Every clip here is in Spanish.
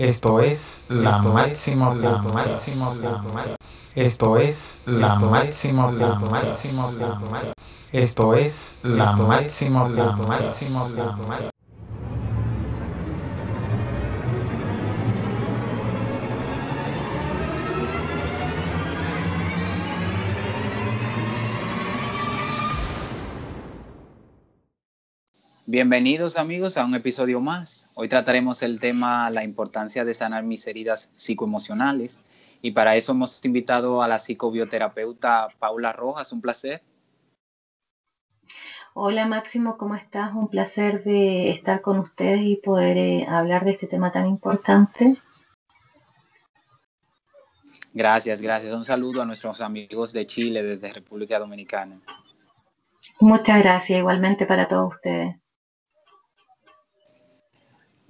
Esto es la máximo la máximo la Esto es la máximo la máximo la Esto es la máximo la máximo la Bienvenidos amigos a un episodio más. Hoy trataremos el tema la importancia de sanar mis heridas psicoemocionales y para eso hemos invitado a la psicobioterapeuta Paula Rojas. Un placer. Hola Máximo, ¿cómo estás? Un placer de estar con ustedes y poder eh, hablar de este tema tan importante. Gracias, gracias. Un saludo a nuestros amigos de Chile desde República Dominicana. Muchas gracias, igualmente para todos ustedes.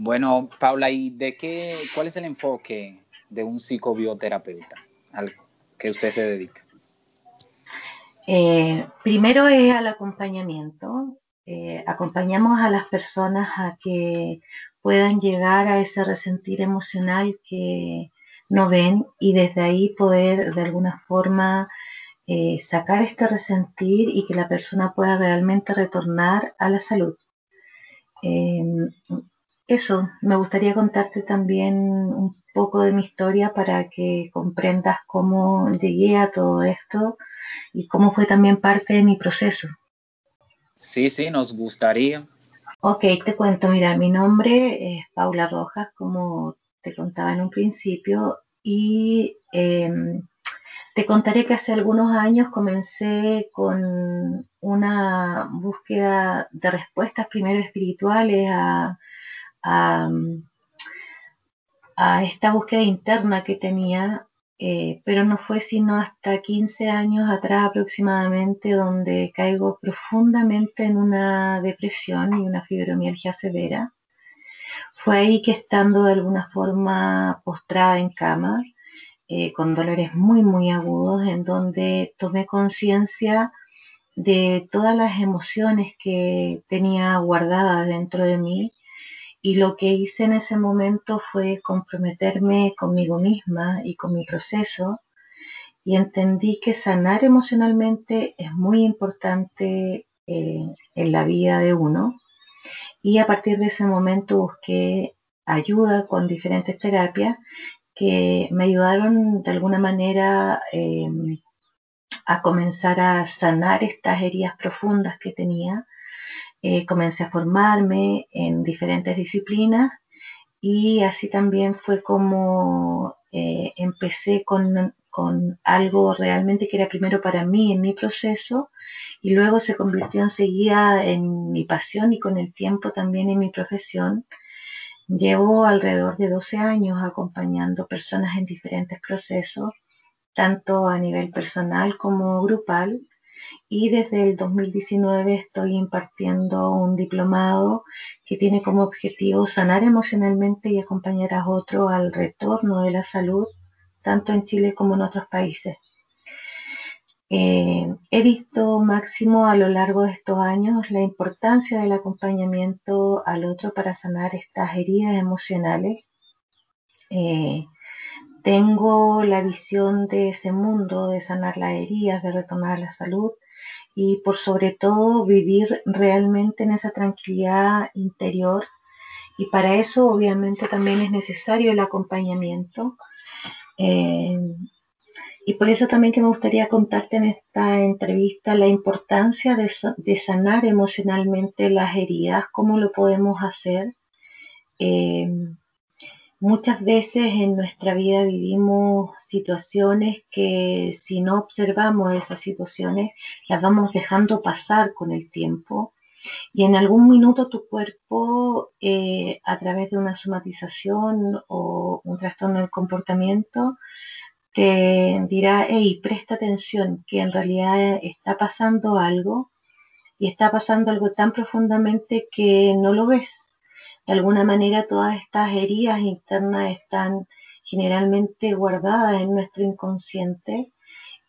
Bueno, Paula, ¿y de qué, cuál es el enfoque de un psicobioterapeuta al que usted se dedica? Eh, primero es al acompañamiento. Eh, acompañamos a las personas a que puedan llegar a ese resentir emocional que no ven y desde ahí poder de alguna forma eh, sacar este resentir y que la persona pueda realmente retornar a la salud eso, me gustaría contarte también un poco de mi historia para que comprendas cómo llegué a todo esto y cómo fue también parte de mi proceso. Sí, sí, nos gustaría. Ok, te cuento, mira, mi nombre es Paula Rojas, como te contaba en un principio, y em, te contaré que hace algunos años comencé con una búsqueda de respuestas primero espirituales a a, esta búsqueda interna que tenía, eh, pero no fue sino hasta 15 años atrás aproximadamente donde caigo profundamente en una depresión y una fibromialgia severa. Fue ahí que estando de alguna forma postrada en cama, eh, con dolores muy, muy agudos, en donde tomé conciencia de todas las emociones que tenía guardadas dentro de mí y lo que hice en ese momento fue comprometerme conmigo misma y con mi proceso y entendí que sanar emocionalmente es muy importante eh, en la vida de uno. Y a partir de ese momento busqué ayuda con diferentes terapias que me ayudaron de alguna manera em, a comenzar a sanar estas heridas profundas que tenía eh, comencé a formarme en diferentes disciplinas y así también fue como eh, empecé con, con, algo realmente que era primero para mí en mi proceso y luego se convirtió enseguida en mi pasión y con el tiempo también en mi profesión. Llevo alrededor de 12 años acompañando personas en diferentes procesos, tanto a nivel personal como grupal, y desde el 2019 estoy impartiendo un diplomado que tiene como objetivo sanar emocionalmente y acompañar a otros al retorno de la salud, tanto en Chile como en otros países. Eh, he visto máximo a lo largo de estos años la importancia del acompañamiento al otro para sanar estas heridas emocionales. Eh, tengo la visión de ese mundo, de sanar las heridas, de retornar la salud y por sobre todo vivir realmente en esa tranquilidad interior. Y para eso obviamente también es necesario el acompañamiento. Eh, y por eso también que me gustaría contarte en esta entrevista la importancia de, de sanar emocionalmente las heridas, cómo lo podemos hacer. Eh, Muchas veces en nuestra vida vivimos situaciones que si no observamos esas situaciones, las vamos dejando pasar con el tiempo. Y en algún minuto tu cuerpo, eh, a través de una somatización o un trastorno del comportamiento, te dirá, hey, presta atención, que en realidad está pasando algo y está pasando algo tan profundamente que no lo ves de alguna manera todas estas heridas internas están generalmente guardadas en nuestro inconsciente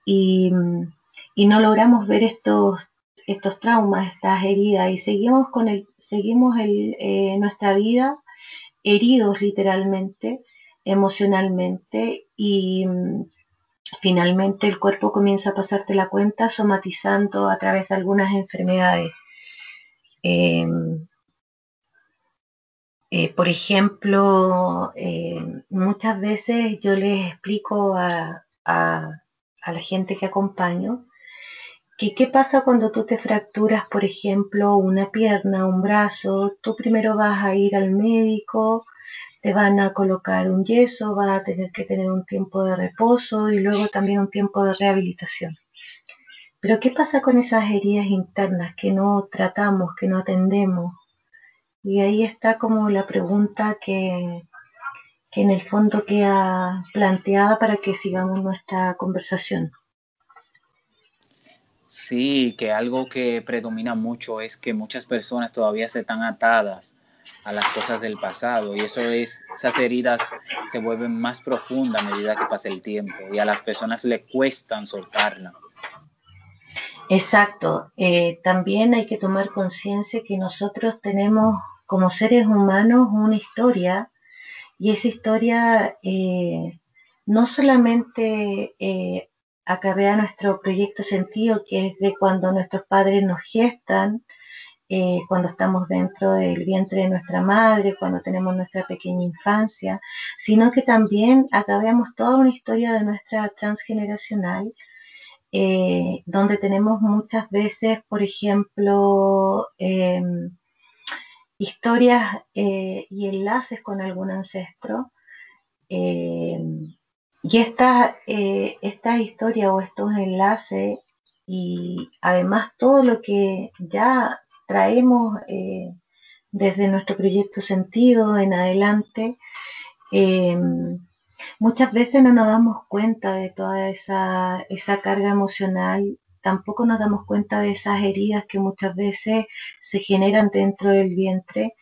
y, no logramos ver estos, estos traumas, estas heridas y seguimos con el, seguimos el, eh, nuestra vida heridos literalmente, emocionalmente y mm, finalmente el cuerpo comienza a pasarte la cuenta somatizando a través de algunas enfermedades. Em, eh, por ejemplo, em, muchas veces yo les explico a, a la gente que acompaño que qué pasa cuando tú te fracturas, por ejemplo, una pierna, un brazo, tú primero vas a ir al médico, te van a colocar un yeso, vas a tener que tener un tiempo de reposo y luego también un tiempo de rehabilitación. Pero ¿qué pasa con esas heridas internas que no tratamos, que no atendemos? Y ahí está como la pregunta que, que en el fondo queda planteada para que sigamos nuestra conversación. Sí, que algo que predomina mucho es que muchas personas todavía se están atadas a las cosas del pasado y eso es, esas heridas se vuelven más profundas a medida que pasa el tiempo y a las personas le cuestan soltarla. Exacto, eh, también hay que tomar conciencia que nosotros tenemos como seres humanos una historia y esa historia eh, no solamente eh, acarrea nuestro proyecto sentido, que es de cuando nuestros padres nos gestan, eh, cuando estamos dentro del vientre de nuestra madre, cuando tenemos nuestra pequeña infancia, sino que también acarreamos toda una historia de nuestra transgeneracional, donde tenemos muchas veces, por ejemplo, em, historias eh, y enlaces con algún ancestro. Eh, y esta, eh, esta historia o estos enlaces y además todo lo que ya traemos desde nuestro proyecto sentido en adelante, muchas veces no nos damos cuenta de toda esa, esa carga emocional tampoco nos damos cuenta de esas heridas que muchas veces se generan dentro del vientre.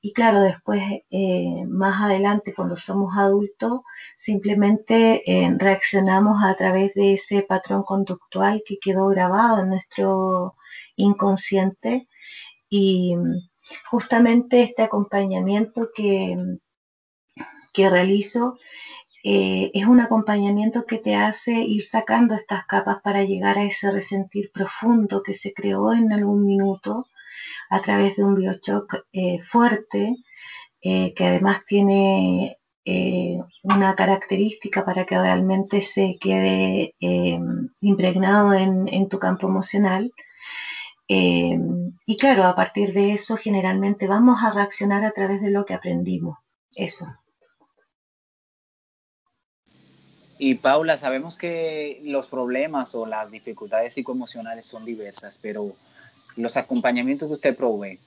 Y claro, después, eh, más adelante, cuando somos adultos, simplemente eh, reaccionamos a través de ese patrón conductual que quedó grabado en nuestro inconsciente. Y justamente este acompañamiento que, que realizo eh, es un acompañamiento que te hace ir sacando estas capas para llegar a ese resentir profundo que se creó en algún minuto a través de un biochoc eh, fuerte, eh, que además tiene una característica para que realmente se quede impregnado en, en, tu campo emocional. y claro, a partir de eso generalmente vamos a reaccionar a través de lo que aprendimos. Eso. Y Paula, sabemos que los problemas o las dificultades psicoemocionales son diversas, pero los acompañamientos que usted provee,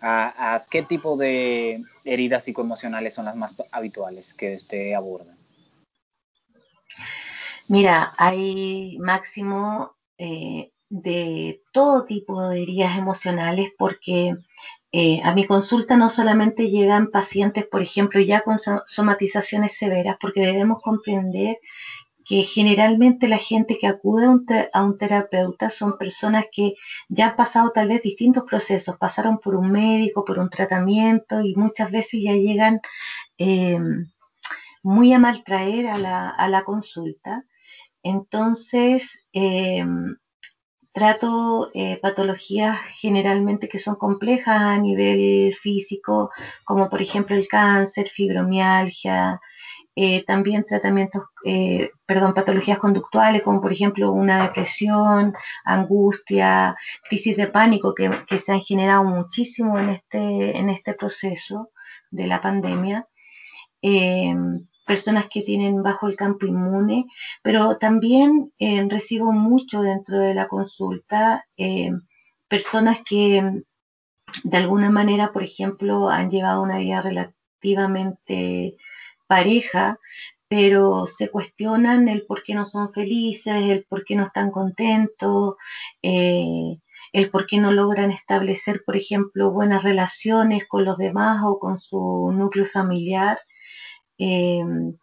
¿a, qué tipo de heridas psicoemocionales son las más habituales que usted aborda? Mira, hay máximo eh, de todo tipo de heridas emocionales porque eh, a mi consulta no solamente llegan pacientes, por ejemplo, ya con somatizaciones severas, porque debemos comprender que generalmente la gente que acude a un, terapeuta son personas que ya han pasado tal vez distintos procesos, pasaron por un médico, por un tratamiento y muchas veces ya llegan em, muy a maltraer a la, consulta. Entonces, em, trato eh, patologías generalmente que son complejas a nivel físico, como por ejemplo el cáncer, fibromialgia, eh, también tratamientos, eh, perdón, patologías conductuales, como por ejemplo una depresión, angustia, crisis de pánico, que, que se han generado muchísimo en este, en este proceso de la pandemia personas que tienen bajo el campo inmune, pero también eh, recibo mucho dentro de la consulta eh, personas que de alguna manera, por ejemplo, han llevado una vida relativamente pareja, pero se cuestionan el por qué no son felices, el por qué no están contentos, eh, el por qué no logran establecer, por ejemplo, buenas relaciones con los demás o con su núcleo familiar. Em,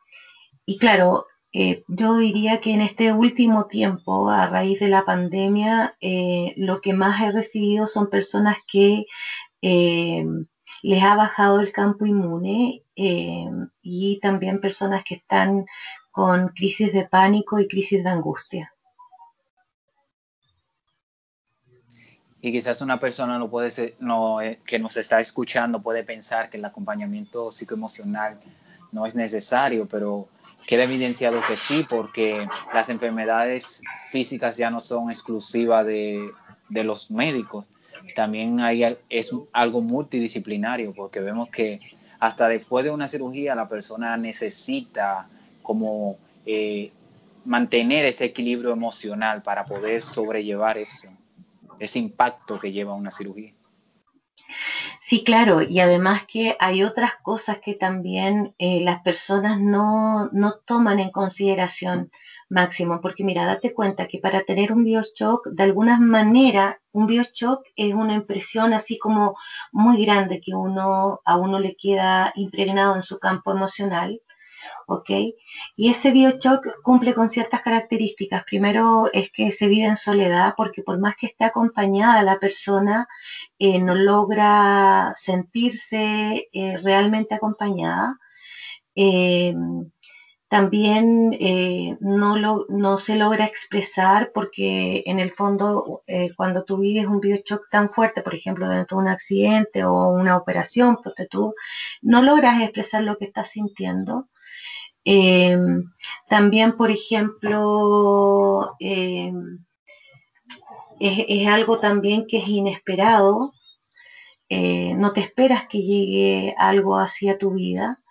y claro, eh, yo diría que en este último tiempo, a raíz de la pandemia, eh, lo que más he recibido son personas que em, les ha bajado el campo inmune eh, y también personas que están con crisis de pánico y crisis de angustia. Y quizás una persona no puede eh, que nos está escuchando puede pensar que el acompañamiento psicoemocional no es necesario, pero queda evidenciado que sí, porque las enfermedades físicas ya no son exclusivas de, los médicos. También hay, es algo multidisciplinario, porque vemos que hasta después de una cirugía la persona necesita como eh, mantener ese equilibrio emocional para poder sobrellevar ese impacto que lleva una cirugía. Sí, claro, y además que hay otras cosas que también eh, las personas no, no, toman en consideración máximo, porque mira, date cuenta que para tener un bioshock, de alguna manera, un bioshock es una impresión así como muy grande que uno, a uno le queda impregnado en su campo emocional ¿ok? Y ese biochoc cumple con ciertas características. Primero es que se vive en soledad porque por más que esté acompañada la persona, eh, no logra sentirse eh, realmente acompañada. Eh, también no, no se logra expresar porque en el fondo cuando tú vives un biochoc tan fuerte, por ejemplo, dentro de un accidente o una operación, pues tú no logras expresar lo que estás sintiendo. Em, también, por ejemplo, em, es, algo también que es inesperado. Eh, no te esperas que llegue algo hacia tu vida.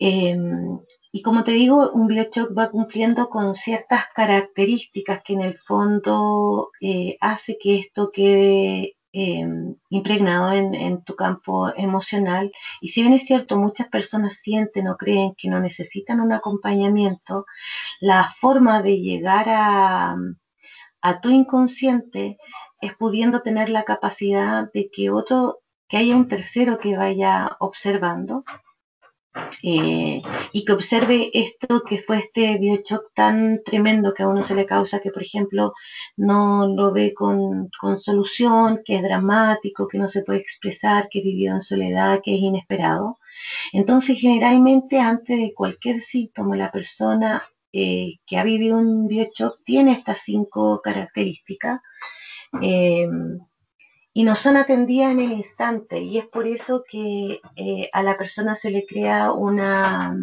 Em, y como te digo, un biochoc va cumpliendo con ciertas características que en el fondo eh, hace que esto quede Em, impregnado en, tu campo emocional. Y si bien es cierto, muchas personas sienten o creen que no necesitan un acompañamiento, la forma de llegar a, a tu inconsciente es pudiendo tener la capacidad de que otro, que haya un tercero que vaya observando eh, y que observe esto que fue este biochoc tan tremendo que a uno se le causa, que por ejemplo no lo ve con, con, solución, que es dramático, que no se puede expresar, que vivió en soledad, que es inesperado. Entonces generalmente antes de cualquier síntoma la persona eh, que ha vivido un biochoc tiene estas cinco características. Eh, y no son atendidas en el instante y es por eso que eh, a la persona se le crea una,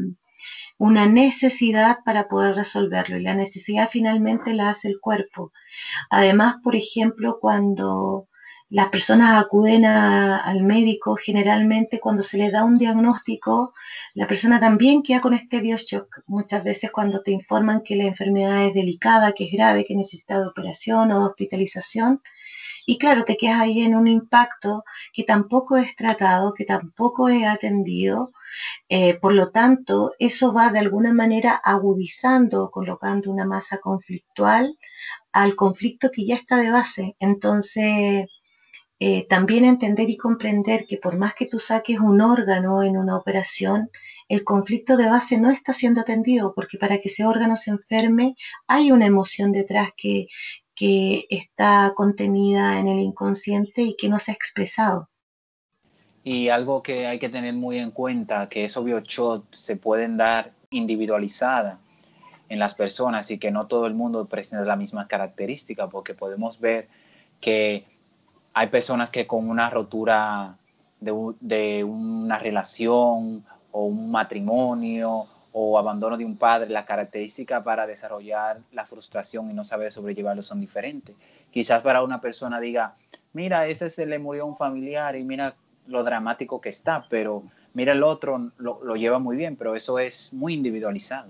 una necesidad para poder resolverlo y la necesidad finalmente la hace el cuerpo. Además, por ejemplo, cuando las personas acuden al médico, generalmente cuando se le da un diagnóstico, la persona también queda con este bioshock. Muchas veces cuando te informan que la enfermedad es delicada, que es grave, que necesita de operación o de hospitalización, y claro, te quedas ahí en un impacto que tampoco es tratado, que tampoco es atendido. Eh, por lo tanto, eso va de alguna manera agudizando, colocando una masa conflictual al conflicto que ya está de base. Entonces, eh, también entender y comprender que por más que tú saques un órgano en una operación, el conflicto de base no está siendo atendido, porque para que ese órgano se enferme hay una emoción detrás que, que está contenida en el inconsciente y que no se ha expresado. Y algo que hay que tener muy en cuenta, que esos biochots se pueden dar individualizada en las personas y que no todo el mundo presenta la misma característica, porque podemos ver que hay personas que con una rotura de una relación o un matrimonio o abandono de un padre, las características para desarrollar la frustración y no saber sobrellevarlo son diferentes. Quizás para una persona diga, mira, ese se le murió un familiar y mira lo dramático que está, pero mira el otro lo, lo lleva muy bien, pero eso es muy individualizado.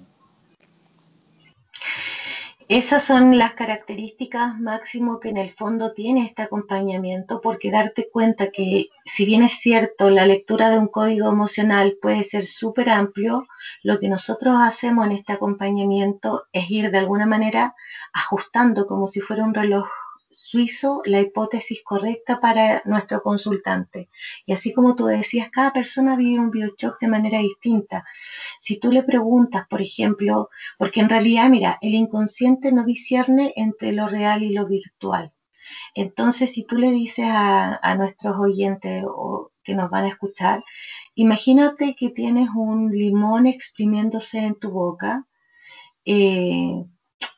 Esas son las características máximo que en el fondo tiene este acompañamiento, porque darte cuenta que si bien es cierto, la lectura de un código emocional puede ser súper amplio, lo que nosotros hacemos en este acompañamiento es ir de alguna manera ajustando como si fuera un reloj suizo la hipótesis correcta para nuestro consultante. Y así como tú decías, cada persona vive un biochoc de manera distinta. Si tú le preguntas, por ejemplo, porque en realidad, mira, el inconsciente no discierne entre lo real y lo virtual. Entonces, si tú le dices a, nuestros oyentes o que nos van a escuchar, imagínate que tienes un limón exprimiéndose en tu boca. Eh,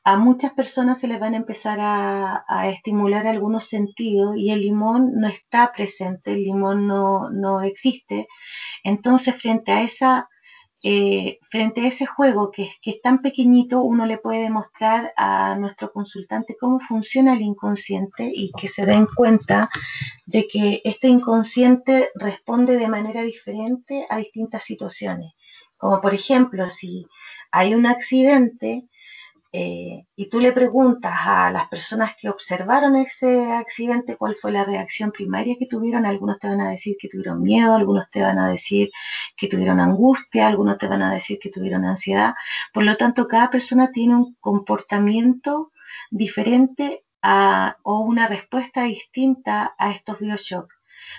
a muchas personas se les van a empezar a, estimular algunos sentidos y el limón no está presente, el limón no, no existe. Entonces, frente a esa eh, frente a ese juego que, que, es tan pequeñito, uno le puede demostrar a nuestro consultante cómo funciona el inconsciente y que se den cuenta de que este inconsciente responde de manera diferente a distintas situaciones. Como por ejemplo, si hay un accidente, eh, y tú le preguntas a las personas que observaron ese accidente cuál fue la reacción primaria que tuvieron, algunos te van a decir que tuvieron miedo, algunos te van a decir que tuvieron angustia, algunos te van a decir que tuvieron ansiedad. Por lo tanto, cada persona tiene un comportamiento diferente o una respuesta distinta a estos bioshocks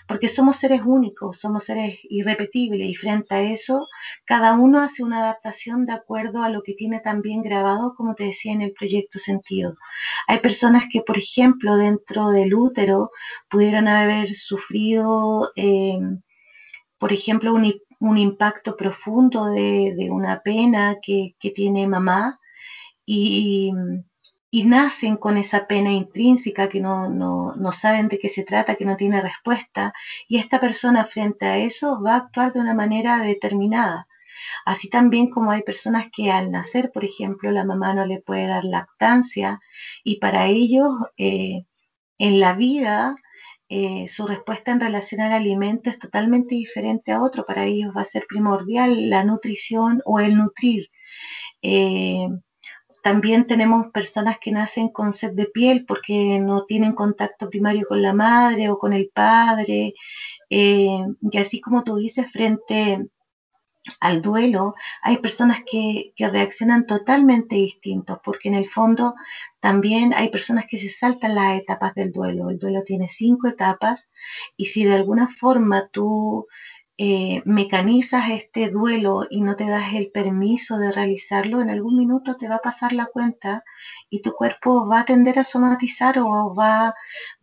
porque somos seres únicos, somos seres irrepetibles y frente a eso, cada uno hace una adaptación de acuerdo a lo que tiene también grabado, como te decía en el proyecto Sentido. Hay personas que, por ejemplo, dentro del útero pudieron haber sufrido, eh, por ejemplo, un, impacto profundo de, una pena que, tiene mamá y nacen con esa pena intrínseca que no, no, saben de qué se trata, que no tiene respuesta, y esta persona frente a eso va a actuar de una manera determinada. Así también como hay personas que al nacer, por ejemplo, la mamá no le puede dar lactancia y para ellos eh, en la vida eh, su respuesta en relación al alimento es totalmente diferente a otro. Para ellos va a ser primordial la nutrición o el nutrir. Eh, también tenemos personas que nacen con sed de piel porque no tienen contacto primario con la madre o con el padre. Eh, y así como tú dices, frente al duelo, hay personas que, que, reaccionan totalmente distintos, porque en el fondo también hay personas que se saltan las etapas del duelo. El duelo tiene cinco etapas y si de alguna forma tú eh, mecanizas este duelo y no te das el permiso de realizarlo, en algún minuto te va a pasar la cuenta y tu cuerpo va a tender a somatizar o va,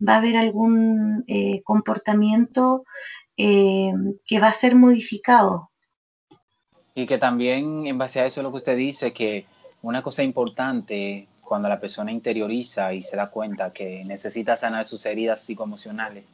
va a haber algún eh, comportamiento eh, que va a ser modificado. Y que también en base a eso lo que usted dice, que una cosa importante cuando la persona interioriza y se da cuenta que necesita sanar sus heridas psicoemocionales,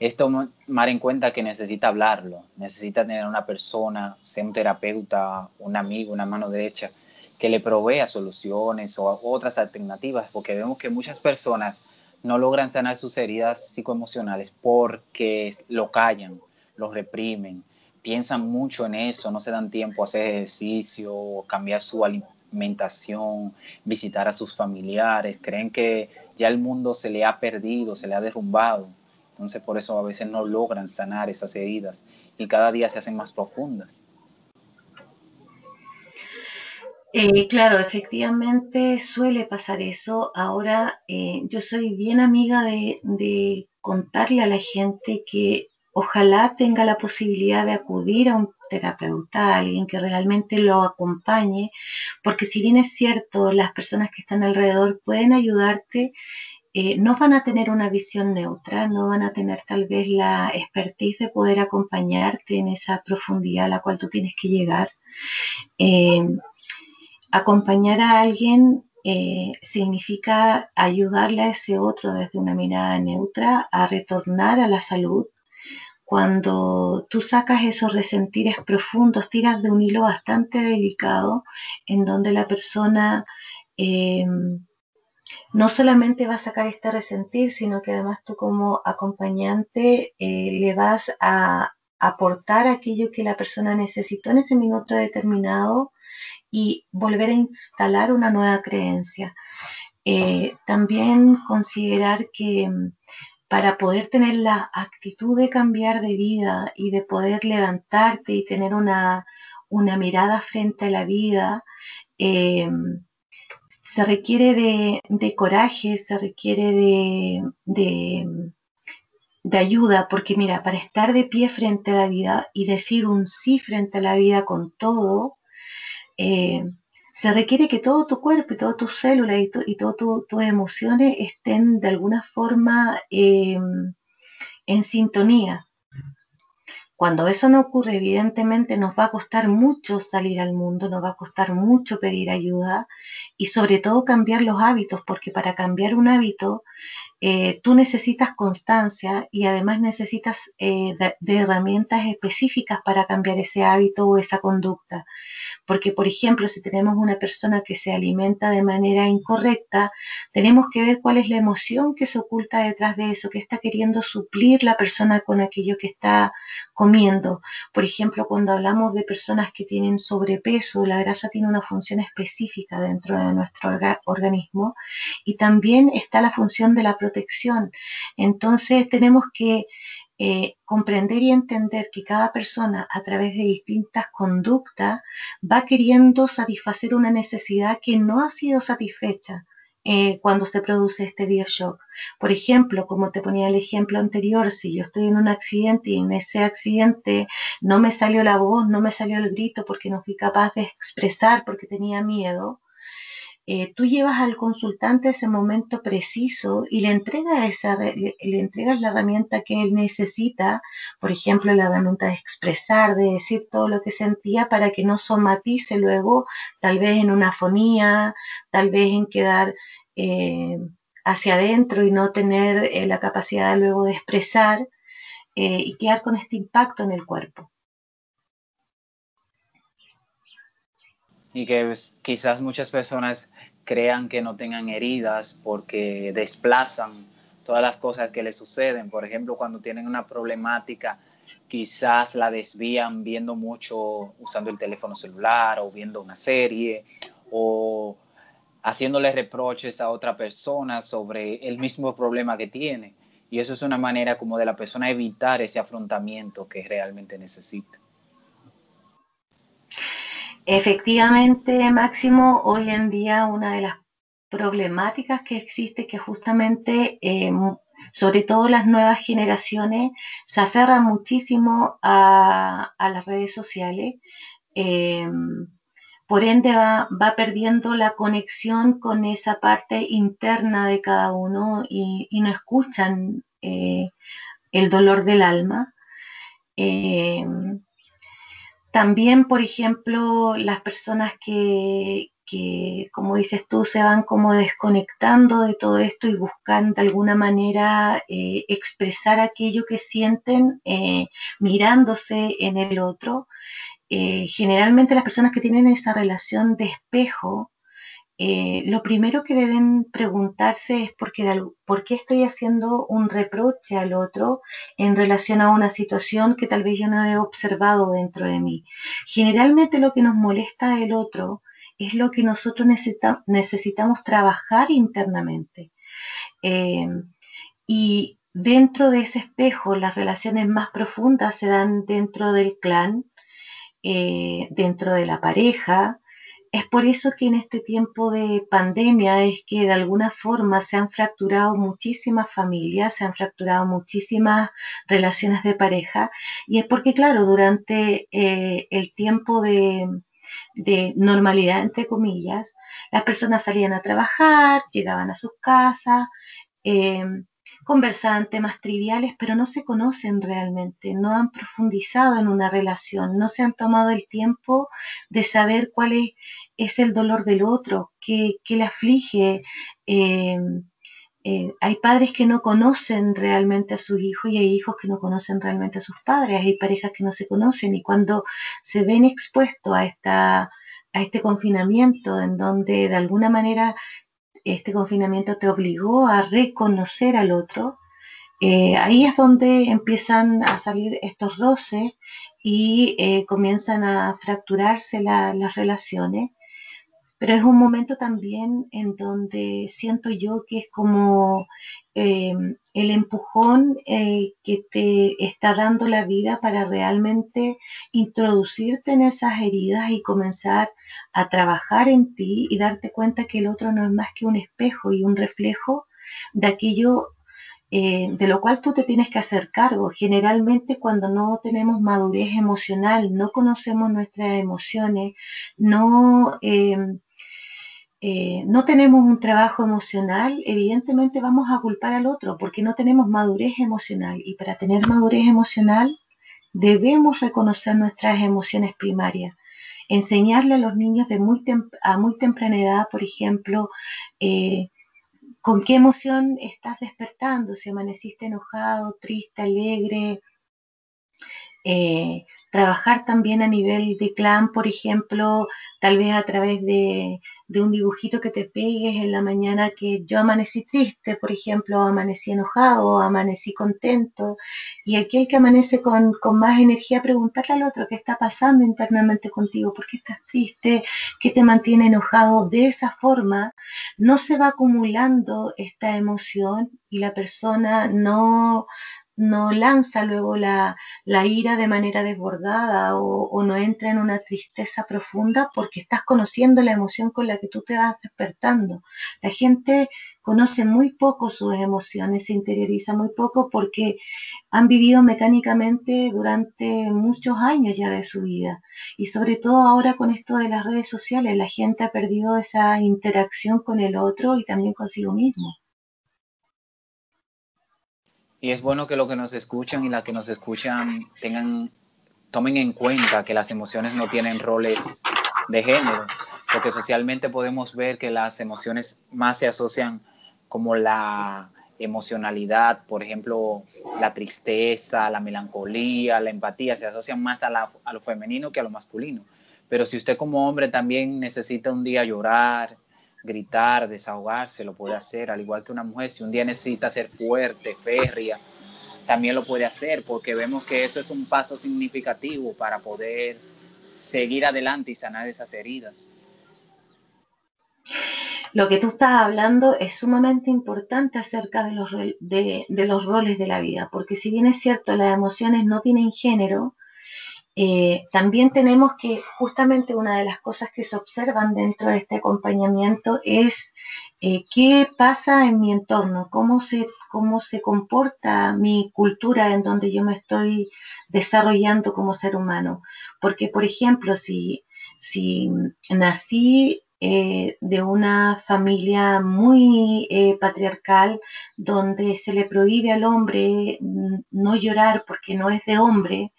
es tomar en cuenta que necesita hablarlo, necesita tener una persona, sea un terapeuta, un amigo, una mano derecha, que le provea soluciones o otras alternativas, porque vemos que muchas personas no logran sanar sus heridas psicoemocionales porque lo callan, lo reprimen, piensan mucho en eso, no se dan tiempo a hacer ejercicio, cambiar su alimentación, visitar a sus familiares, creen que ya el mundo se le ha perdido, se le ha derrumbado entonces por eso a veces no logran sanar esas heridas y cada día se hacen más profundas. Eh, claro, efectivamente suele pasar eso. Ahora eh, yo soy bien amiga de, contarle a la gente que ojalá tenga la posibilidad de acudir a un terapeuta, a alguien que realmente lo acompañe, porque si bien es cierto, las personas que están alrededor pueden ayudarte eh, no van a tener una visión neutra, no van a tener tal vez la expertise de poder acompañarte en esa profundidad a la cual tú tienes que llegar. Eh, acompañar a alguien eh, significa ayudarle a ese otro desde una mirada neutra a retornar a la salud. Cuando tú sacas esos resentires profundos, tiras de un hilo bastante delicado en donde la persona no solamente vas a sacar este resentir, sino que además tú como acompañante eh, le vas a aportar aquello que la persona necesitó en ese minuto determinado y volver a instalar una nueva creencia. Eh, también considerar que mm, para poder tener la actitud de cambiar de vida y de poder levantarte y tener una, mirada frente a la vida, eh, se requiere de, coraje, se requiere de, de, ayuda, porque mira, para estar de pie frente a la vida y decir un sí frente a la vida con todo, eh, se requiere que todo tu cuerpo y todas tus células y, y todas tus emociones estén de alguna forma em, en sintonía. Cuando eso no ocurre, evidentemente nos va a costar mucho salir al mundo, nos va a costar mucho pedir ayuda y sobre todo cambiar los hábitos, porque para cambiar un hábito eh, tú necesitas constancia y además necesitas eh, de, herramientas específicas para cambiar ese hábito o esa conducta. Porque, por ejemplo, si tenemos una persona que se alimenta de manera incorrecta, tenemos que ver cuál es la emoción que se oculta detrás de eso, que está queriendo suplir la persona con aquello que está comiendo. Por ejemplo, cuando hablamos de personas que tienen sobrepeso, la grasa tiene una función específica dentro de nuestro organismo y también está la función de la Entonces tenemos que eh, comprender y entender que cada persona a través de distintas conductas va queriendo satisfacer una necesidad que no ha sido satisfecha. Eh, cuando se produce este bioshock. Por ejemplo, como te ponía el ejemplo anterior, si yo estoy en un accidente y en ese accidente no me salió la voz, no me salió el grito porque no fui capaz de expresar porque tenía miedo, eh, tú llevas al consultante ese momento preciso y le entregas, esa, le, entregas la herramienta que él necesita, por ejemplo, la herramienta de expresar, de decir todo lo que sentía para que no somatice luego, tal vez en una fonía, tal vez en quedar eh, hacia adentro y no tener eh, la capacidad luego de expresar y quedar con este impacto en el cuerpo. Y que quizás muchas personas crean que no tengan heridas porque desplazan todas las cosas que les suceden. Por ejemplo, cuando tienen una problemática, quizás la desvían viendo mucho, usando el teléfono celular o viendo una serie o haciéndole reproches a otra persona sobre el mismo problema que tiene. Y eso es una manera como de la persona evitar ese afrontamiento que realmente necesita. Efectivamente, Máximo, hoy en día una de las problemáticas que existe que justamente, em, sobre todo las nuevas generaciones, se aferran muchísimo a, las redes sociales. Em, por ende va, perdiendo la conexión con esa parte interna de cada uno y, no escuchan eh, el dolor del alma. También, por ejemplo, las personas que, como dices tú, se van como desconectando de todo esto y buscan de alguna manera eh, expresar aquello que sienten eh, mirándose en el otro. Eh, generalmente las personas que tienen esa relación de espejo eh, lo primero que deben preguntarse es por qué, estoy haciendo un reproche al otro en relación a una situación que tal vez yo no he observado dentro de mí. Generalmente lo que nos molesta del otro es lo que nosotros necesitamos trabajar internamente. Eh, y dentro de ese espejo, las relaciones más profundas se dan dentro del clan, eh, dentro de la pareja, es por eso que en este tiempo de pandemia es que de alguna forma se han fracturado muchísimas familias, se han fracturado muchísimas relaciones de pareja y es porque, claro, durante eh, el tiempo de, normalidad, entre comillas, las personas salían a trabajar, llegaban a sus casas, em, conversaban temas triviales, pero no se conocen realmente, no han profundizado en una relación, no se han tomado el tiempo de saber cuál es es el dolor del otro, que, le aflige. Eh, eh, hay padres que no conocen realmente a sus hijos y hay hijos que no conocen realmente a sus padres, hay parejas que no se conocen y cuando se ven expuestos a, esta, a este confinamiento en donde de alguna manera este confinamiento te obligó a reconocer al otro, eh, ahí es donde empiezan a salir estos roces y comienzan a fracturarse las relaciones pero es un momento también en donde siento yo que es como em, el empujón eh, que te está dando la vida para realmente introducirte en esas heridas y comenzar a trabajar en ti y darte cuenta que el otro no es más que un espejo y un reflejo de aquello eh, de lo cual tú te tienes que hacer cargo. Generalmente cuando no tenemos madurez emocional, no conocemos nuestras emociones, no em, eh, no tenemos un trabajo emocional, evidentemente vamos a culpar al otro porque no tenemos madurez emocional. Y para tener madurez emocional debemos reconocer nuestras emociones primarias. Enseñarle a los niños de muy a muy temprana edad, por ejemplo, eh, con qué emoción estás despertando, si amaneciste enojado, triste, alegre, eh, trabajar también a nivel de clan, por ejemplo, tal vez a través de, un dibujito que te pegues en la mañana que yo amanecí triste, por ejemplo, amanecí enojado, amanecí contento, y aquel que amanece con, con más energía, preguntarle al otro qué está pasando internamente contigo, por qué estás triste, qué te mantiene enojado. De esa forma no se va acumulando esta emoción y la persona no, no lanza luego la, ira de manera desbordada o, no entra en una tristeza profunda porque estás conociendo la emoción con la que tú te vas despertando. La gente conoce muy poco sus emociones, se interioriza muy poco porque han vivido mecánicamente durante muchos años ya de su vida. Y sobre todo ahora con esto de las redes sociales, la gente ha perdido esa interacción con el otro y también consigo mismo. Y es bueno que los que nos escuchan y las que nos escuchan tengan, tomen en cuenta que las emociones no tienen roles de género, porque socialmente podemos ver que las emociones más se asocian como la emocionalidad, por ejemplo, la tristeza, la melancolía, la empatía, se asocian más a, a lo femenino que a lo masculino. Pero si usted como hombre también necesita un día llorar, gritar, desahogarse, lo puede hacer, al igual que una mujer. Si un día necesita ser fuerte, férrea, también lo puede hacer, porque vemos que eso es un paso significativo para poder seguir adelante y sanar esas heridas. Lo que tú estás hablando es sumamente importante acerca de los, de, de los roles de la vida, porque si bien es cierto, las emociones no tienen género, eh, también tenemos que justamente una de las cosas que se observan dentro de este acompañamiento es eh, qué pasa en mi entorno, cómo se, cómo se comporta mi cultura en donde yo me estoy desarrollando como ser humano. Porque, por ejemplo, si, si nací eh, de una familia muy patriarcal donde se le prohíbe al hombre mm, no llorar porque no es de hombre,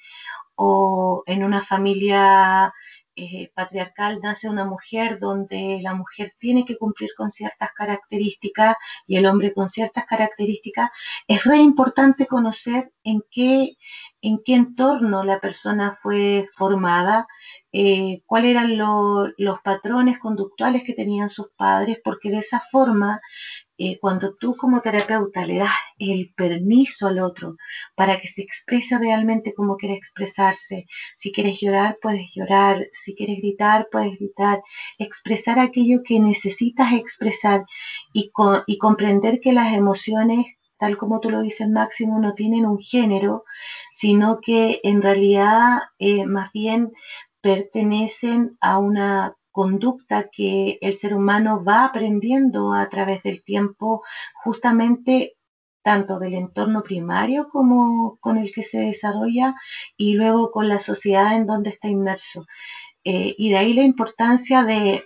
o en una familia eh, patriarcal nace una mujer donde la mujer tiene que cumplir con ciertas características y el hombre con ciertas características, es re importante conocer en qué, en qué entorno la persona fue formada, eh, cuáles eran los patrones conductuales que tenían sus padres, porque de esa forma eh, cuando tú como terapeuta le das el permiso al otro para que se exprese realmente como quiere expresarse, si quieres llorar, puedes llorar, si quieres gritar, puedes gritar, expresar aquello que necesitas expresar y, y comprender que las emociones tal como tú lo dices, Máximo, no tienen un género, sino que en realidad eh, más bien pertenecen a una conducta que el ser humano va aprendiendo a través del tiempo, justamente tanto del entorno primario como con el que se desarrolla y luego con la sociedad en donde está inmerso. Eh, y de ahí la importancia de,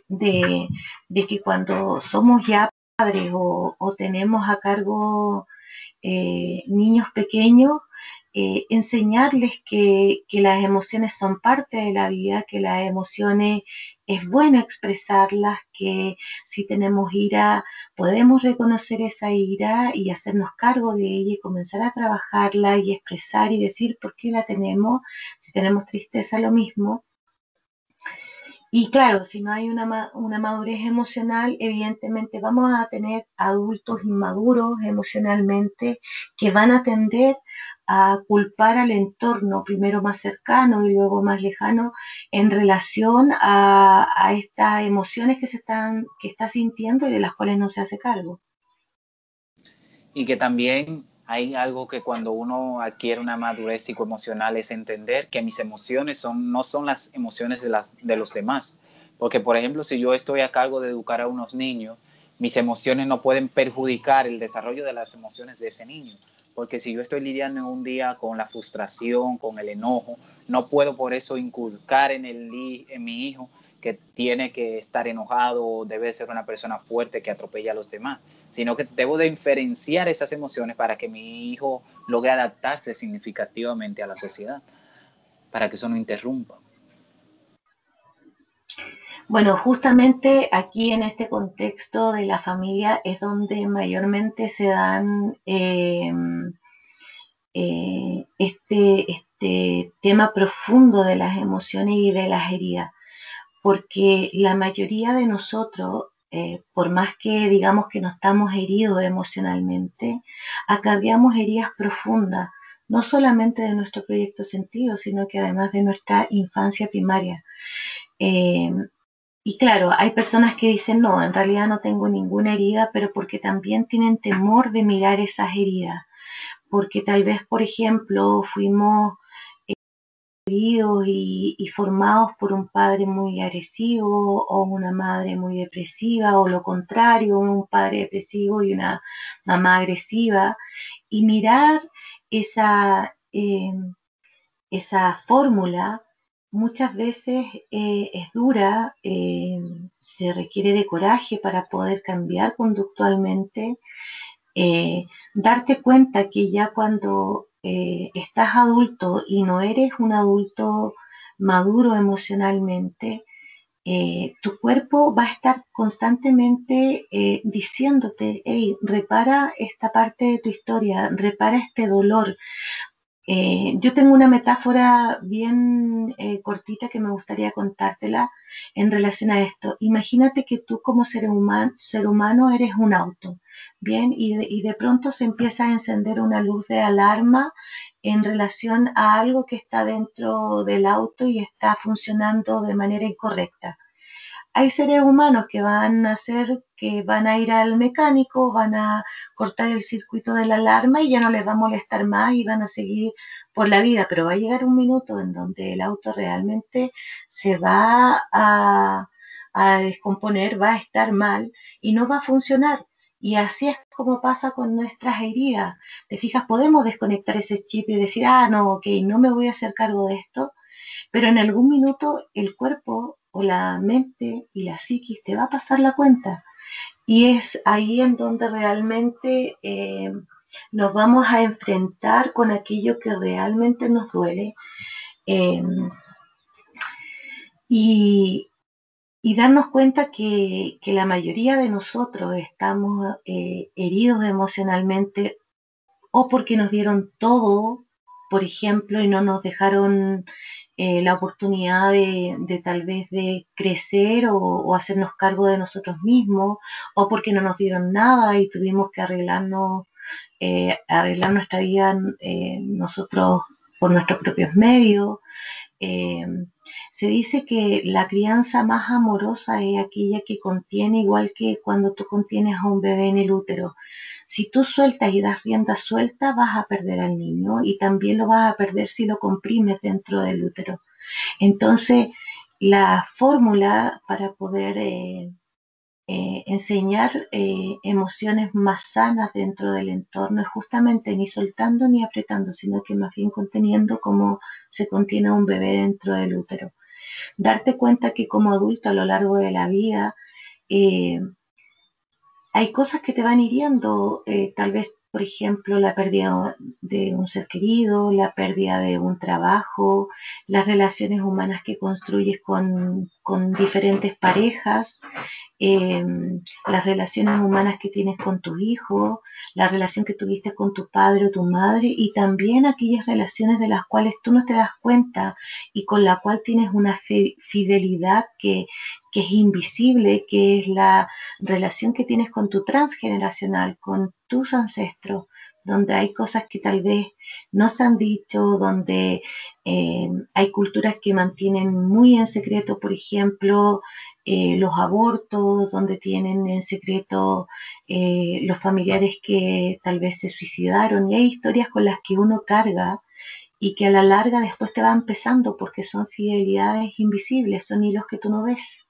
que cuando somos ya padres o, tenemos a cargo eh, niños pequeños, eh, enseñarles que, que, las emociones son parte de la vida, que las emociones es bueno expresarlas, que si tenemos ira, podemos reconocer esa ira y hacernos cargo de ella y comenzar a trabajarla y expresar y decir por qué la tenemos. Si tenemos tristeza, lo mismo. Y claro, si no hay una, una madurez emocional, evidentemente vamos a tener adultos inmaduros emocionalmente que van a tender a culpar al entorno, primero más cercano y luego más lejano, en relación a, estas emociones que se están, que está sintiendo y de las cuales no se hace cargo. Y que también hay algo que cuando uno adquiere una madurez psicoemocional es entender que mis emociones son, no son las emociones de, las, de los demás. Porque, por ejemplo, si yo estoy a cargo de educar a unos niños, mis emociones no pueden perjudicar el desarrollo de las emociones de ese niño porque si yo estoy lidiando un día con la frustración, con el enojo, no puedo por eso inculcar en, el, en mi hijo que tiene que estar enojado o debe ser una persona fuerte que atropella a los demás, sino que debo de diferenciar esas emociones para que mi hijo logre adaptarse significativamente a la sociedad, para que eso no interrumpa. Bueno, justamente aquí en este contexto de la familia es donde mayormente se dan eh, eh, este, este tema profundo de las emociones y de las heridas, porque la mayoría de nosotros, eh, por más que digamos que no estamos heridos emocionalmente, acarreamos heridas profundas, no solamente de nuestro proyecto sentido, sino que además de nuestra infancia primaria. Y claro, hay personas que dicen, no, en realidad no tengo ninguna herida, pero porque también tienen temor de mirar esas heridas. Porque tal vez, por ejemplo, fuimos heridos y, y, formados por un padre muy agresivo o una madre muy depresiva o lo contrario, un padre depresivo y una mamá agresiva. Y mirar esa, eh, esa fórmula muchas veces eh, es dura, eh, se requiere de coraje para poder cambiar conductualmente, eh, darte cuenta que ya cuando estás adulto y no eres un adulto maduro emocionalmente, tu cuerpo va a estar constantemente diciéndote, hey, repara esta parte de tu historia, repara este dolor, eh, yo tengo una metáfora bien eh, cortita que me gustaría contártela en relación a esto. Imagínate que tú como ser humano, ser humano eres un auto, ¿bien? Y de pronto se empieza a encender una luz de alarma en relación a algo que está dentro del auto y está funcionando de manera incorrecta hay seres humanos que van a hacer, que van a ir al mecánico, van a cortar el circuito de la alarma y ya no les va a molestar más y van a seguir por la vida, pero va a llegar un minuto en donde el auto realmente se va a, descomponer, va a estar mal y no va a funcionar. Y así es como pasa con nuestras heridas. Te fijas, podemos desconectar ese chip y decir, ah, no, ok, no me voy a hacer cargo de esto, pero en algún minuto el cuerpo o la mente y la psiquis te va a pasar la cuenta. Y es ahí en donde realmente eh, nos vamos a enfrentar con aquello que realmente nos duele. Eh, y, darnos cuenta que, la mayoría de nosotros estamos eh, heridos emocionalmente o porque nos dieron todo, por ejemplo, y no nos dejaron eh, la oportunidad de, tal vez de crecer o, hacernos cargo de nosotros mismos, o porque no nos dieron nada y tuvimos que arreglarnos, eh, arreglar nuestra vida eh, nosotros por nuestros propios medios. Se dice que la crianza más amorosa es aquella que contiene, igual que cuando tú contienes a un bebé en el útero, si tú sueltas y das rienda suelta, vas a perder al niño y también lo vas a perder si lo comprimes dentro del útero. Entonces, la fórmula para poder eh, eh, enseñar eh, emociones más sanas dentro del entorno es justamente ni soltando ni apretando, sino que más bien conteniendo como se contiene un bebé dentro del útero. Darte cuenta que como adulto a lo largo de la vida hay cosas que te van hiriendo, eh, tal vez, por ejemplo, la pérdida de un ser querido, la pérdida de un trabajo, las relaciones humanas que construyes con, con diferentes parejas, Em, las relaciones humanas que tienes con tu hijo, la relación que tuviste con tu padre o tu madre y también aquellas relaciones de las cuales tú no te das cuenta y con la cual tienes una fidelidad que, que es invisible, que es la relación que tienes con tu transgeneracional, con tus ancestros donde hay cosas que tal vez no se han dicho, donde eh, hay culturas que mantienen muy en secreto, por ejemplo, eh, los abortos, donde tienen en secreto eh, los familiares que tal vez se suicidaron, y hay historias con las que uno carga y que a la larga después te van pesando porque son fidelidades invisibles, son hilos que tú no ves.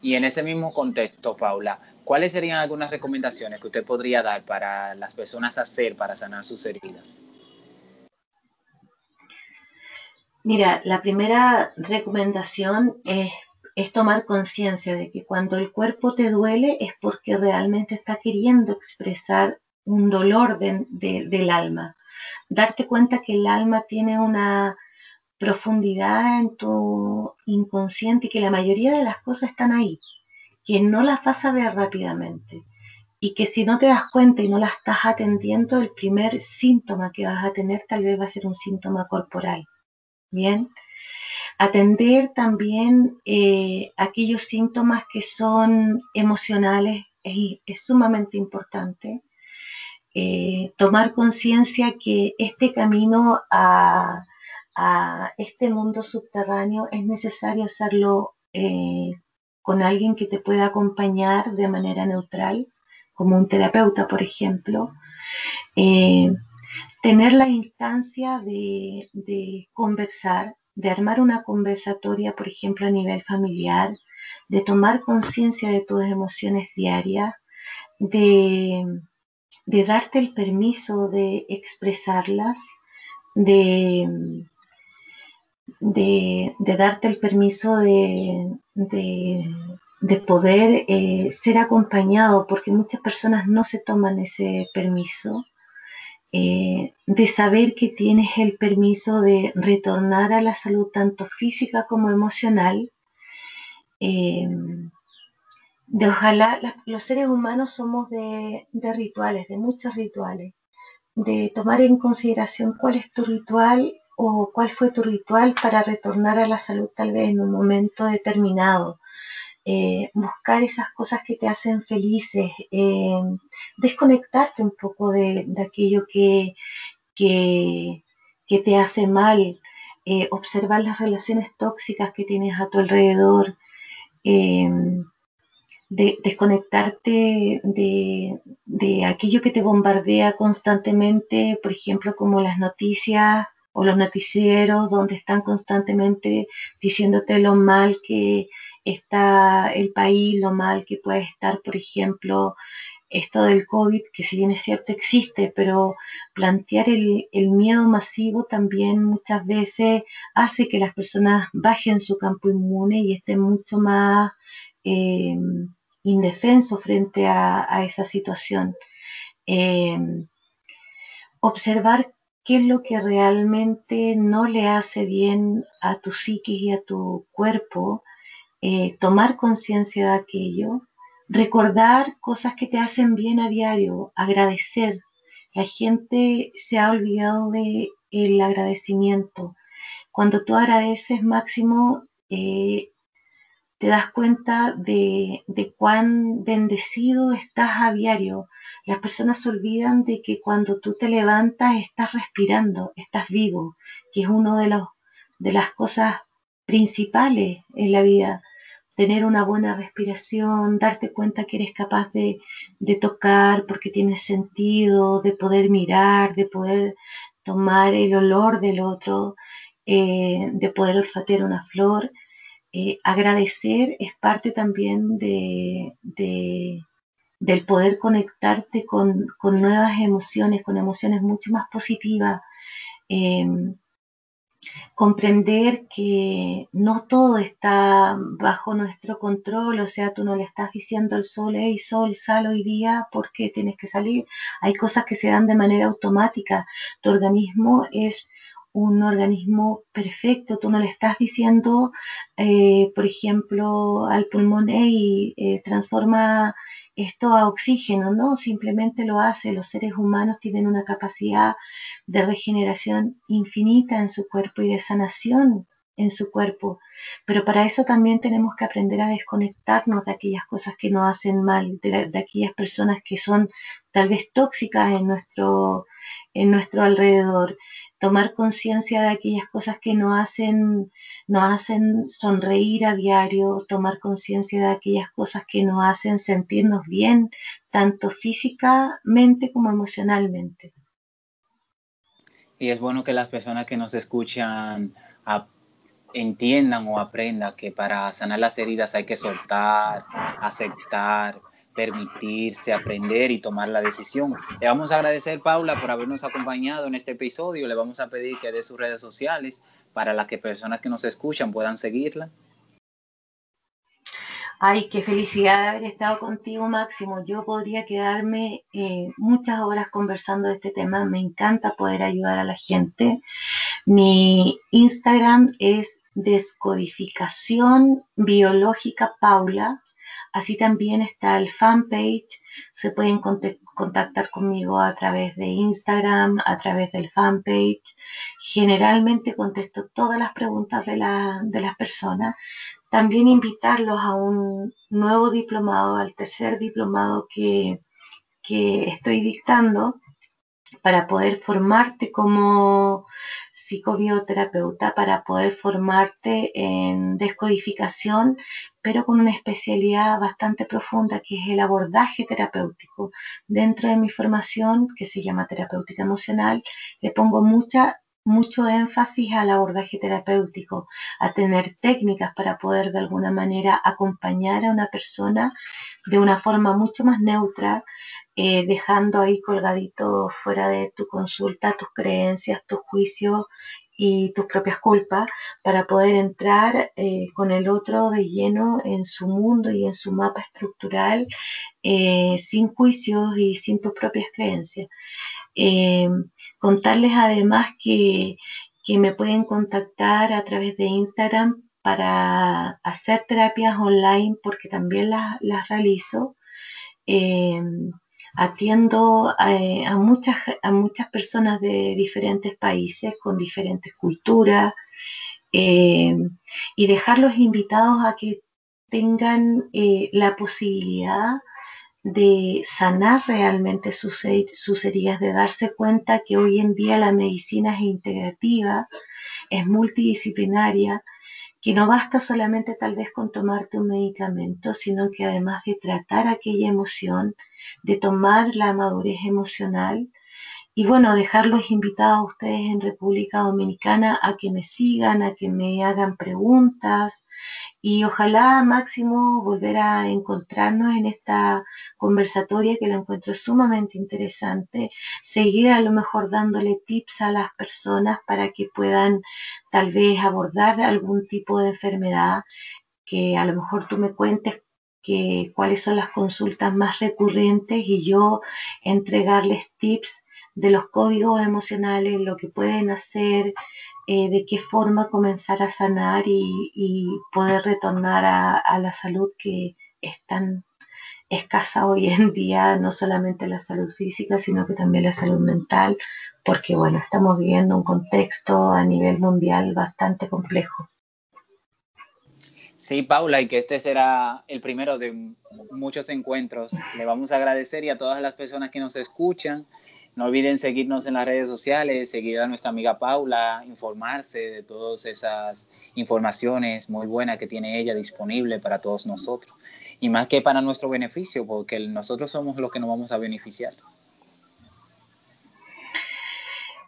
Y en ese mismo contexto, Paula, ¿cuáles serían algunas recomendaciones que usted podría dar para las personas hacer para sanar sus heridas? Mira, la primera recomendación es tomar conciencia de que cuando el cuerpo te duele es porque realmente está queriendo expresar un dolor del alma. Darte cuenta que el alma tiene una profundidad en tu inconsciente y que la mayoría de las cosas están ahí, que no las vas a ver rápidamente y que si no te das cuenta y no las estás atendiendo, el primer síntoma que vas a tener tal vez va a ser un síntoma corporal. Bien, atender también eh, aquellos síntomas que son emocionales es, sumamente importante. Eh, tomar conciencia que este camino a, este mundo subterráneo es necesario hacerlo eh, con alguien que te pueda acompañar de manera neutral, como un terapeuta, por ejemplo. tener la instancia de conversar, de armar una conversatoria, por ejemplo, a nivel familiar, de tomar conciencia de tus emociones diarias, de, darte el permiso de expresarlas, de, de, darte el permiso de, poder eh, ser acompañado, porque muchas personas no se toman ese permiso. Eh, de saber que tienes el permiso de retornar a la salud tanto física como emocional, eh, de ojalá los seres humanos somos de, rituales, de muchos rituales, de tomar en consideración cuál es tu ritual o cuál fue tu ritual para retornar a la salud tal vez en un momento determinado. Eh, buscar esas cosas que te hacen felices, eh, desconectarte un poco de, aquello que, que, te hace mal, eh, observar las relaciones tóxicas que tienes a tu alrededor, desconectarte de, de aquello que te bombardea constantemente, por ejemplo, como las noticias o los noticieros donde están constantemente diciéndote lo mal que está el país, lo mal que puede estar, por ejemplo, esto del COVID, que si bien es cierto existe, pero plantear el, miedo masivo también muchas veces hace que las personas bajen su campo inmune y estén mucho más eh, indefensos frente a, esa situación. Eh, observar qué es lo que realmente no le hace bien a tu psiquis y a tu cuerpo eh, tomar conciencia de aquello, recordar cosas que te hacen bien a diario, agradecer. La gente se ha olvidado de el agradecimiento. Cuando tú agradeces, Máximo, eh, te das cuenta de, de, cuán bendecido estás a diario. Las personas se olvidan de que cuando tú te levantas estás respirando, estás vivo, que es una de, de las cosas principales en la vida tener una buena respiración, darte cuenta que eres capaz de, tocar porque tienes sentido, de poder mirar, de poder tomar el olor del otro, eh, de poder olfatear una flor. Eh, agradecer es parte también de, del poder conectarte con, nuevas emociones, con emociones mucho más positivas. Em, comprender que no todo está bajo nuestro control, o sea, tú no le estás diciendo al sol, hey sol, sal hoy día porque tienes que salir. Hay cosas que se dan de manera automática. Tu organismo es un organismo perfecto, tú no le estás diciendo, eh, por ejemplo, al pulmón, hey, eh, transforma esto a oxígeno, ¿no? Simplemente lo hace. Los seres humanos tienen una capacidad de regeneración infinita en su cuerpo y de sanación en su cuerpo. Pero para eso también tenemos que aprender a desconectarnos de aquellas cosas que nos hacen mal, de, aquellas personas que son tal vez tóxicas en nuestro, en nuestro alrededor tomar conciencia de aquellas cosas que nos hacen, nos hacen sonreír a diario, tomar conciencia de aquellas cosas que nos hacen sentirnos bien, tanto físicamente como emocionalmente. Y es bueno que las personas que nos escuchan entiendan o aprendan que para sanar las heridas hay que soltar, aceptar, permitirse, aprender y tomar la decisión. Le vamos a agradecer, Paula, por habernos acompañado en este episodio. Le vamos a pedir que dé sus redes sociales para las que personas que nos escuchan puedan seguirla. Ay, qué felicidad de haber estado contigo, Máximo. Yo podría quedarme eh, muchas horas conversando de este tema. Me encanta poder ayudar a la gente. Mi Instagram es descodificación biológica Paula. Así también está el fanpage. Se pueden contactar conmigo a través de Instagram, a través del fanpage. Generalmente contesto todas las preguntas de, de las personas. También invitarlos a un nuevo diplomado, al tercer diplomado que, estoy dictando para poder formarte como psicobioterapeuta, para poder formarte en descodificación, pero con una especialidad bastante profunda que es el abordaje terapéutico. Dentro de mi formación, que se llama terapéutica emocional, le pongo mucha mucho énfasis al abordaje terapéutico, a tener técnicas para poder de alguna manera acompañar a una persona de una forma mucho más neutra, eh, dejando ahí colgadito fuera de tu consulta tus creencias, tus juicios y tus propias culpas para poder entrar eh, con el otro de lleno en su mundo y en su mapa estructural eh, sin juicios y sin tus propias creencias. Contarles además que, me pueden contactar a través de Instagram para hacer terapias online porque también las, realizo. Eh, atiendo eh, a, muchas, a muchas personas de diferentes países con diferentes culturas eh, y dejarlos invitados a que tengan la posibilidad de sanar realmente sus, sus heridas, de darse cuenta que hoy en día la medicina es integrativa, es multidisciplinaria, que no basta solamente tal vez con tomarte un medicamento, sino que además de tratar aquella emoción, de tomar la madurez emocional, y bueno, dejarlos invitados a ustedes en República Dominicana a que me sigan, a que me hagan preguntas y ojalá máximo volver a encontrarnos en esta conversatoria que la encuentro sumamente interesante, seguir a lo mejor dándole tips a las personas para que puedan tal vez abordar algún tipo de enfermedad que a lo mejor tú me cuentes que, cuáles son las consultas más recurrentes y yo entregarles tips de los códigos emocionales, lo que pueden hacer, eh, de qué forma comenzar a sanar y, poder retornar a, la salud que es tan escasa hoy en día, no solamente la salud física, sino que también la salud mental, porque bueno, estamos viviendo un contexto a nivel mundial bastante complejo. Sí, Paula, y que este será el primero de muchos encuentros. Le vamos a agradecer y a todas las personas que nos escuchan no olviden seguirnos en las redes sociales, seguir a nuestra amiga Paula, informarse de todas esas informaciones muy buenas que tiene ella disponible para todos nosotros. Y más que para nuestro beneficio, porque nosotros somos los que nos vamos a beneficiar.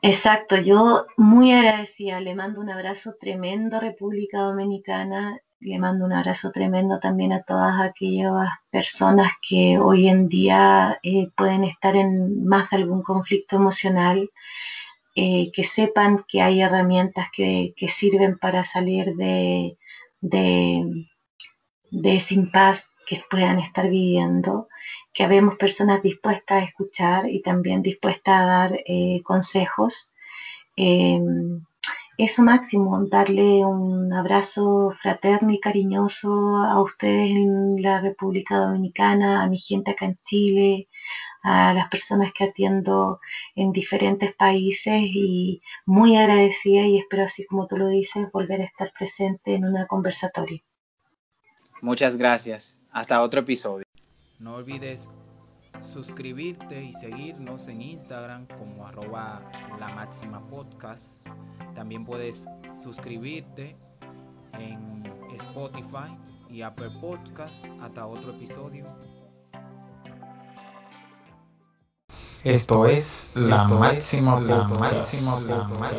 Exacto, yo muy agradecida, le mando un abrazo tremendo a República Dominicana le mando un abrazo tremendo también a todas aquellas personas que hoy en día eh, pueden estar en más algún conflicto emocional, eh, que sepan que hay herramientas que, sirven para salir de, de, de ese impasse que puedan estar viviendo, que habemos personas dispuestas a escuchar y también dispuestas a dar eh, consejos eso máximo, darle un abrazo fraterno y cariñoso a ustedes en la República Dominicana, a mi gente acá en Chile, a las personas que atiendo en diferentes países y muy agradecida y espero así como tú lo dices volver a estar presente en una conversatoria. Muchas gracias. Hasta otro episodio. No olvides suscribirte y seguirnos en Instagram como arroba la máxima podcast. También puedes suscribirte en Spotify y Apple Podcast hasta otro episodio. Esto es la máxima, la máxima, la máxima.